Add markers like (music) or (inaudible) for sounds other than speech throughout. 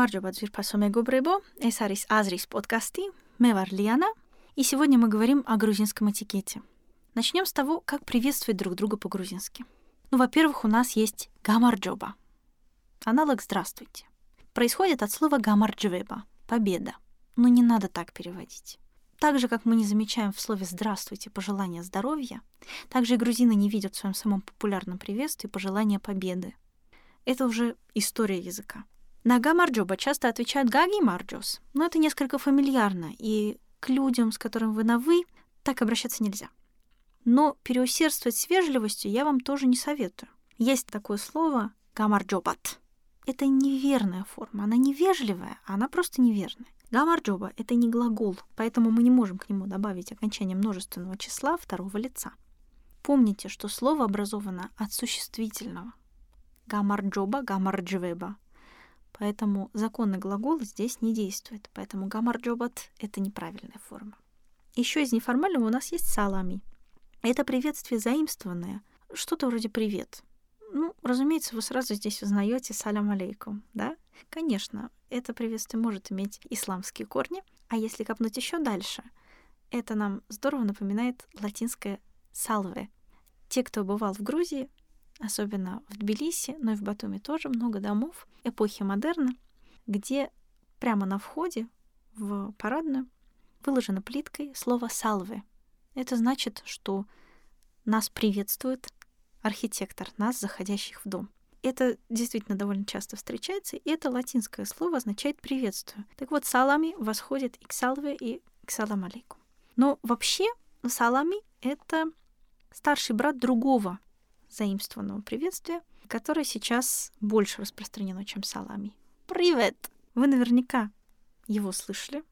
გამარჯობა ძვირფასო მეგობრებო, ეს არის აზრის подкасти. მე ვარ Лиана, и сегодня мы говорим о грузинском этикете. Начнем с того, как приветствовать друг друга по-грузински. Ну, во-первых, у нас есть гамарджоба. Аналог «здравствуйте». Происходит от слова гамарджвеба – победа. Но не надо так переводить. Так же, как мы не замечаем в слове «здравствуйте» пожелания здоровья, так же и грузины не видят в своем самом популярном приветствии пожелания победы. Это уже история языка. На гамарджоба часто отвечают гаги марджос, но это несколько фамильярно, и к людям, с которыми вы на «вы», так обращаться нельзя. Но переусердствовать с вежливостью я вам тоже не советую. Есть такое слово гамарджобат. Это неверная форма. Она невежливая, а она просто неверная. Гамарджоба — это не глагол, поэтому мы не можем к нему добавить окончание множественного числа второго лица. Помните, что слово образовано от существительного. Гамарджоба, гамарджвеба. Поэтому законный глагол здесь не действует. Поэтому гамарджобат — это неправильная форма. Еще из неформального у нас есть салами. Это приветствие заимствованное, что-то вроде «привет». Ну, разумеется, вы сразу здесь узнаете «салям алейкум», да? Конечно, это приветствие может иметь исламские корни, а если копнуть еще дальше, это нам здорово напоминает латинское «салве». Те, кто бывал в Грузии, особенно в Тбилиси, но и в Батуми тоже много домов эпохи модерна, где прямо на входе в парадную выложено плиткой слово «салве». Это значит, что нас приветствует архитектор, нас, заходящих в дом. Это действительно довольно часто встречается, и это латинское слово означает «приветствую». Так вот, салами восходит и к салве, и к салам алейкум. Но вообще салами — это старший брат другого заимствованного приветствия, которое сейчас больше распространено, чем салами. Привет! Вы наверняка его слышали,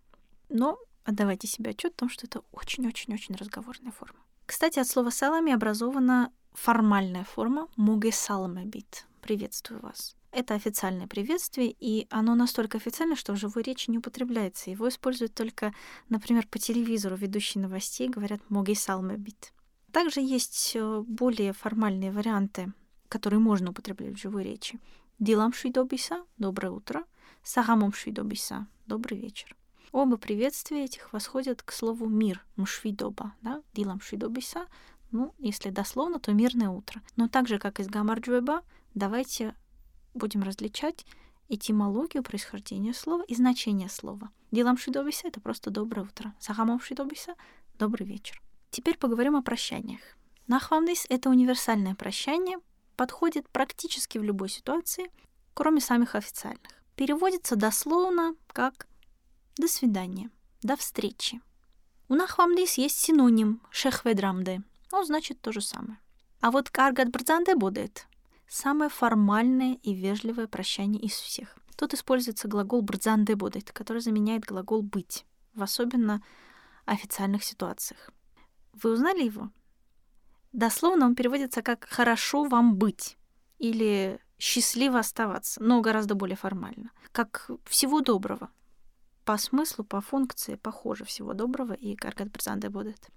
но отдавайте себе отчет о том, что это очень-очень-очень разговорная форма. Кстати, от слова салами образована формальная форма «муге саламебит» — «приветствую вас». Это официальное приветствие, и оно настолько официально, что в живой речи не употребляется. Его используют только, например, по телевизору ведущие новостей говорят «моги салмебит». Также есть э, более формальные варианты, которые можно употреблять в живой речи. Дилам швидобиса – доброе утро. Сагамом швидобиса – добрый вечер. Оба приветствия этих восходят к слову «мир» – мшвидоба, да? Дилам швидобиса – ну, если дословно, то «мирное утро». Но так же, как из гамарджуэба, давайте будем различать этимологию происхождения слова и значение слова. Дилам швидобиса – это просто «доброе утро». Сагамом швидобиса – «добрый вечер». Теперь поговорим о прощаниях. Нахвамдис — это универсальное прощание, подходит практически в любой ситуации, кроме самых официальных. Переводится дословно как «до свидания», «до встречи». У Нахвамдис есть синоним «шехведрамде», он значит то же самое. А вот «каргат брдзанде будет» — самое формальное и вежливое прощание из всех. Тут используется глагол «брдзанде будет», который заменяет глагол «быть», в особенно официальных ситуациях. Вы узнали его? Дословно он переводится как «хорошо вам быть» или «счастливо оставаться», но гораздо более формально. Как «всего доброго». По смыслу, по функции похоже «всего доброго» и «каргат брзанде будет».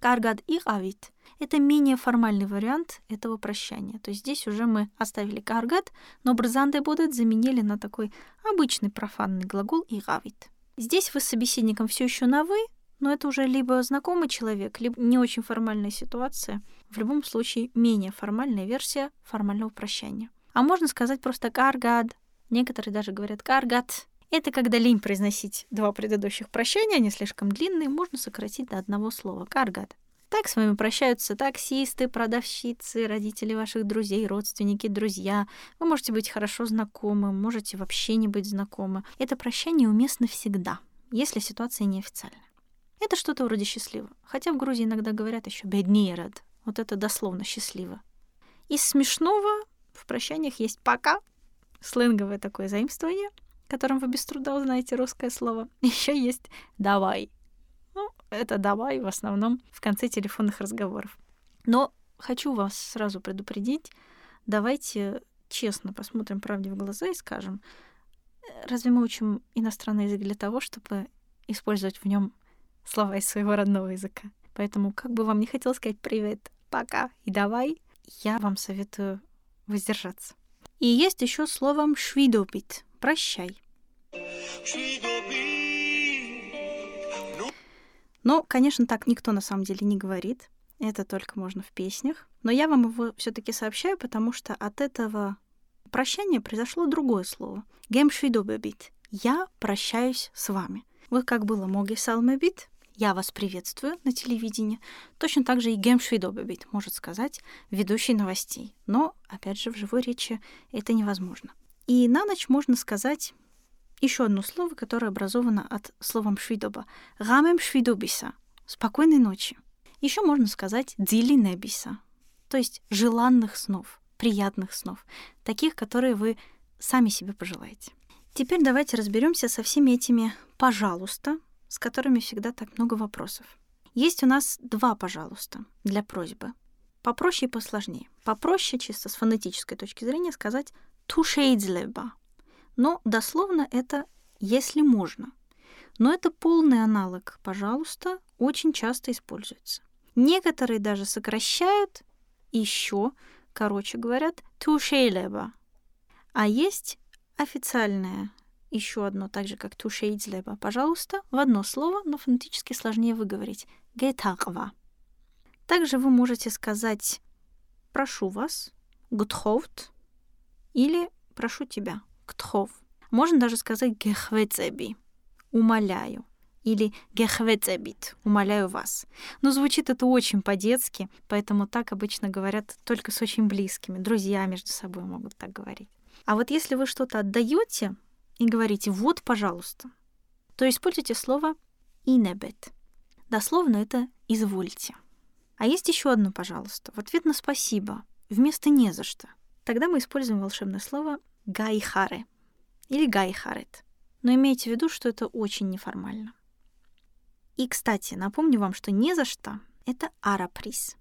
Каргад и авит — это менее формальный вариант этого прощания. То есть здесь уже мы оставили каргад, но брзанде будет заменили на такой обычный профанный глагол и авит. Здесь вы с собеседником все еще на «вы», но это уже либо знакомый человек, либо не очень формальная ситуация. В любом случае, менее формальная версия формального прощания. А можно сказать просто «каргад». Некоторые даже говорят «каргат». Это когда лень произносить два предыдущих прощания, они слишком длинные, можно сократить до одного слова «каргад». Так с вами прощаются таксисты, продавщицы, родители ваших друзей, родственники, друзья. Вы можете быть хорошо знакомы, можете вообще не быть знакомы. Это прощание уместно всегда, если ситуация неофициальная. Это что-то вроде счастливо. Хотя в Грузии иногда говорят еще беднейрад. Вот это дословно счастливо. Из смешного в прощаниях есть «пока», сленговое такое заимствование, которым вы без труда узнаете русское слово. (laughs) Еще есть «давай». Ну, это «давай» в основном в конце телефонных разговоров. Но хочу вас сразу предупредить, давайте честно посмотрим правде в глаза и скажем, «Э, разве мы учим иностранный язык для того, чтобы использовать в нем слова из своего родного языка. Поэтому, как бы вам не хотелось сказать привет, пока и давай, я вам советую воздержаться. И есть еще словом швидопит. прощай. Но, конечно, так никто на самом деле не говорит. Это только можно в песнях. Но я вам его все-таки сообщаю, потому что от этого прощания произошло другое слово. Гемшвидобебит. Я прощаюсь с вами. Вот как было Моги Салмебит, я вас приветствую на телевидении. Точно так же и Гемшвидобебит может сказать ведущий новостей. Но, опять же, в живой речи это невозможно. И на ночь можно сказать еще одно слово, которое образовано от слова швидоба. Рамем швидобиса. Спокойной ночи. Еще можно сказать дили небиса. То есть желанных снов, приятных снов. Таких, которые вы сами себе пожелаете. Теперь давайте разберемся со всеми этими «пожалуйста», с которыми всегда так много вопросов. Есть у нас два «пожалуйста» для просьбы. Попроще и посложнее. Попроще, чисто с фонетической точки зрения, сказать «тушейдзлеба», но дословно это «если можно». Но это полный аналог «пожалуйста», очень часто используется. Некоторые даже сокращают еще, короче говорят, «тушейлеба». А есть официальное еще одно, так же как «тушейдзлеба», пожалуйста, в одно слово, но фонетически сложнее выговорить. «гетаква». Также вы можете сказать «прошу вас», «гутховт» или «прошу тебя», ктхов. Можно даже сказать гехвецеби, умоляю, или гехвецебит, умоляю вас. Но звучит это очень по-детски, поэтому так обычно говорят только с очень близкими. Друзья между собой могут так говорить. А вот если вы что-то отдаете и говорите «вот, пожалуйста», то используйте слово «инебет». Дословно это «извольте». А есть еще одно «пожалуйста» в ответ на «спасибо» вместо «не за что». Тогда мы используем волшебное слово гайхаре или гайхарет. Но имейте в виду, что это очень неформально. И, кстати, напомню вам, что не за что — это араприз.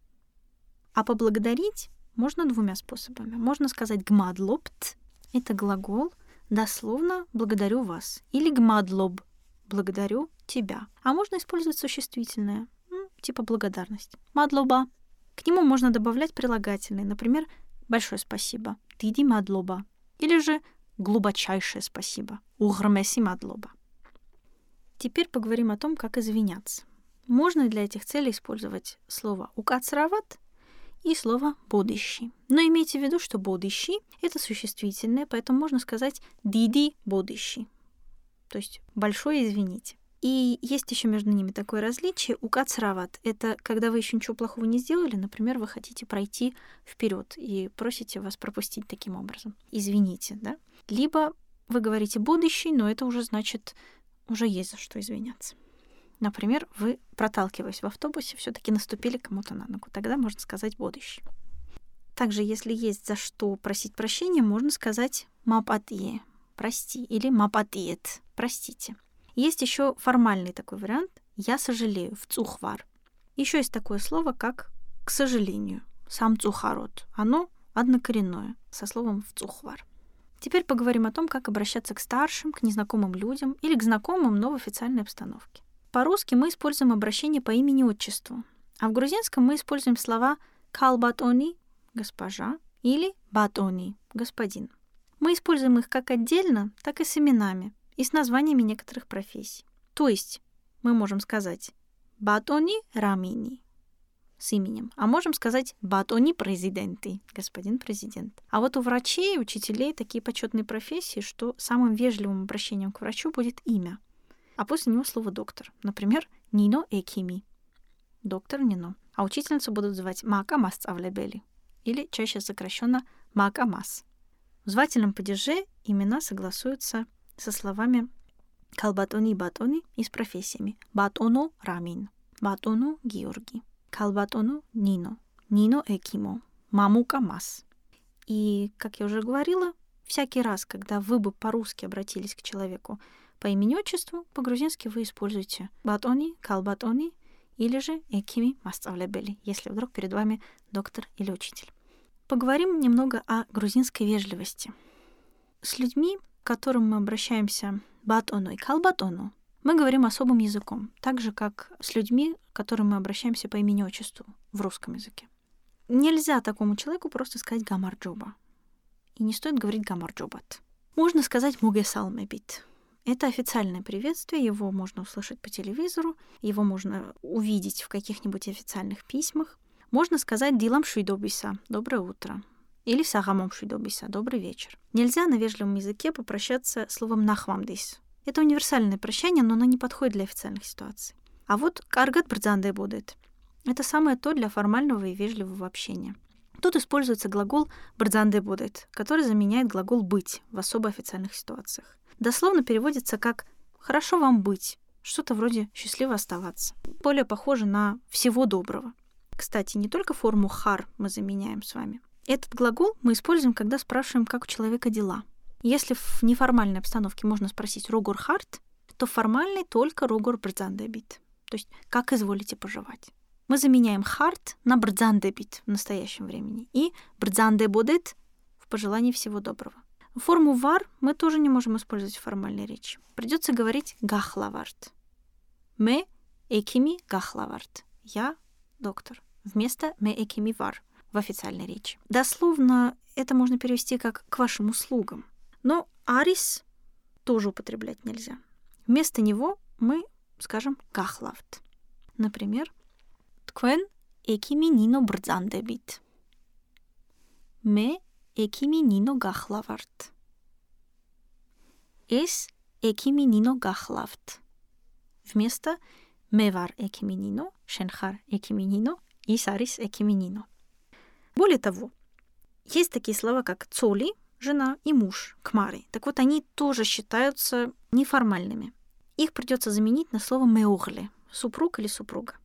А поблагодарить можно двумя способами. Можно сказать гмадлопт — это глагол, дословно «благодарю вас», или гмадлоб — «благодарю тебя». А можно использовать существительное, типа благодарность. Мадлоба. К нему можно добавлять прилагательные, например, «большое спасибо», «диди мадлоба», или же глубочайшее спасибо. Угрмеси мадлоба. Теперь поговорим о том, как извиняться. Можно для этих целей использовать слово «укацрават» и слово «бодыщи». Но имейте в виду, что «бодыщи» — это существительное, поэтому можно сказать «диди бодыщи», то есть «большое извините». И есть еще между ними такое различие. Укацрават — это когда вы еще ничего плохого не сделали, например, вы хотите пройти вперед и просите вас пропустить таким образом. Извините, да? Либо вы говорите будущий, но это уже значит, уже есть за что извиняться. Например, вы, проталкиваясь в автобусе, все-таки наступили кому-то на ногу. Тогда можно сказать будущий. Также, если есть за что просить прощения, можно сказать мапатие, прости, или мапатиет, простите. Есть еще формальный такой вариант «я сожалею» в цухвар. Еще есть такое слово, как «к сожалению», сам цухарот. Оно однокоренное, со словом в цухвар. Теперь поговорим о том, как обращаться к старшим, к незнакомым людям или к знакомым, но в официальной обстановке. По-русски мы используем обращение по имени-отчеству, а в грузинском мы используем слова «калбатони» — «госпожа» или «батони» — «господин». Мы используем их как отдельно, так и с именами, и с названиями некоторых профессий. То есть мы можем сказать «Батони Рамини» с именем, а можем сказать «Батони Президенты» — господин президент. А вот у врачей, учителей такие почетные профессии, что самым вежливым обращением к врачу будет имя, а после него слово «доктор». Например, Нино Экими. Доктор Нино. А учительницу будут звать Мака Мас Авлебели или чаще сокращенно Мака Мас. В звательном падеже имена согласуются со словами «Калбатони Батони» и с профессиями «Батоно Рамин», «Батоно Георгий», «Калбатоно Нино», «Нино Экимо», «Мамука Мас». И, как я уже говорила, всякий раз, когда вы бы по-русски обратились к человеку по имени-отчеству, по-грузински вы используете «Батони», «Калбатони» или же «Экими Маставлебели», если вдруг перед вами доктор или учитель. Поговорим немного о грузинской вежливости. С людьми к которым мы обращаемся батону и калбатону, мы говорим особым языком, так же, как с людьми, к которым мы обращаемся по имени-отчеству в русском языке. Нельзя такому человеку просто сказать гамарджоба. И не стоит говорить гамарджобат. Можно сказать мугесалмебит. Это официальное приветствие, его можно услышать по телевизору, его можно увидеть в каких-нибудь официальных письмах. Можно сказать «дилам шуйдобиса» — «доброе утро» или «сагамом шуйдобиса» — «добрый вечер». Нельзя на вежливом языке попрощаться словом «нахвамдис». Это универсальное прощание, но оно не подходит для официальных ситуаций. А вот «каргат брдзанде будет» — это самое то для формального и вежливого общения. Тут используется глагол «брдзанде будет», который заменяет глагол «быть» в особо официальных ситуациях дословно переводится как «хорошо вам быть», что-то вроде «счастливо оставаться». Более похоже на «всего доброго». Кстати, не только форму «хар» мы заменяем с вами. Этот глагол мы используем, когда спрашиваем, как у человека дела. Если в неформальной обстановке можно спросить «рогор харт», то в формальной только «рогор брдзандебит», то есть «как изволите поживать». Мы заменяем «харт» на «брдзандебит» в настоящем времени и «брдзандебодет» в пожелании всего доброго. Форму вар мы тоже не можем использовать в формальной речи. Придется говорить гахлаварт. Мы экими гахлаварт. Я доктор. Вместо мы экими вар в официальной речи. Дословно это можно перевести как к вашим услугам. Но арис тоже употреблять нельзя. Вместо него мы скажем гахлавт. Например, тквен экими нино брдзандебит. Мы Экими нино гахлаварт. Эс экими нино гахлавт. Вместо мевар экими нино, шенхар экими нино и сарис экими нино. Более того, есть такие слова, как цоли, жена, и муж, кмари. Так вот, они тоже считаются неформальными. Их придется заменить на слово меогле, супруг или супруга.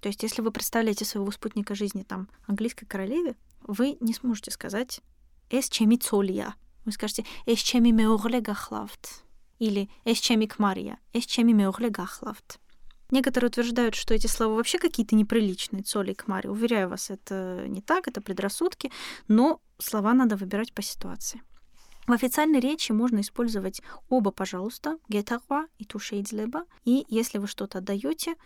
То есть, если вы представляете своего спутника жизни там английской королеве, вы не сможете сказать «эс чеми цолия». Вы скажете «эс чеми меогле гахлавт» или «эс чеми кмария», «эс чеми меогле гахлавт». Некоторые утверждают, что эти слова вообще какие-то неприличные, цоли и кмари. Уверяю вас, это не так, это предрассудки, но слова надо выбирать по ситуации. В официальной речи можно использовать оба, пожалуйста, гетахва и тушейдзлеба. И если вы что-то отдаете,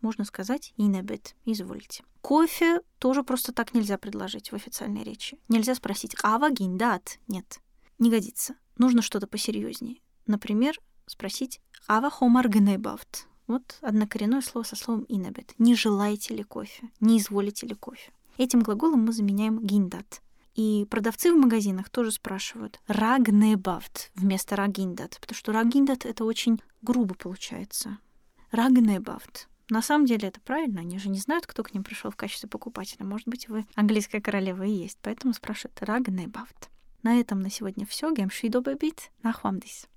можно сказать «инебет», извольте. Кофе тоже просто так нельзя предложить в официальной речи. Нельзя спросить «ава гиндат?» Нет, не годится. Нужно что-то посерьезнее. Например, спросить «ава хомар гнебавт?» Вот однокоренное слово со словом «инебет». Не желаете ли кофе? Не изволите ли кофе? Этим глаголом мы заменяем гиндат. И продавцы в магазинах тоже спрашивают «рагнебавт» вместо «рагиндат», потому что «рагиндат» — это очень грубо получается. «Рагнебавт» На самом деле это правильно, они же не знают, кто к ним пришел в качестве покупателя. Может быть, вы английская королева и есть, поэтому спрашивают Рагнебавт. На этом на сегодня все. Гемшидо бит. Нахвамдис.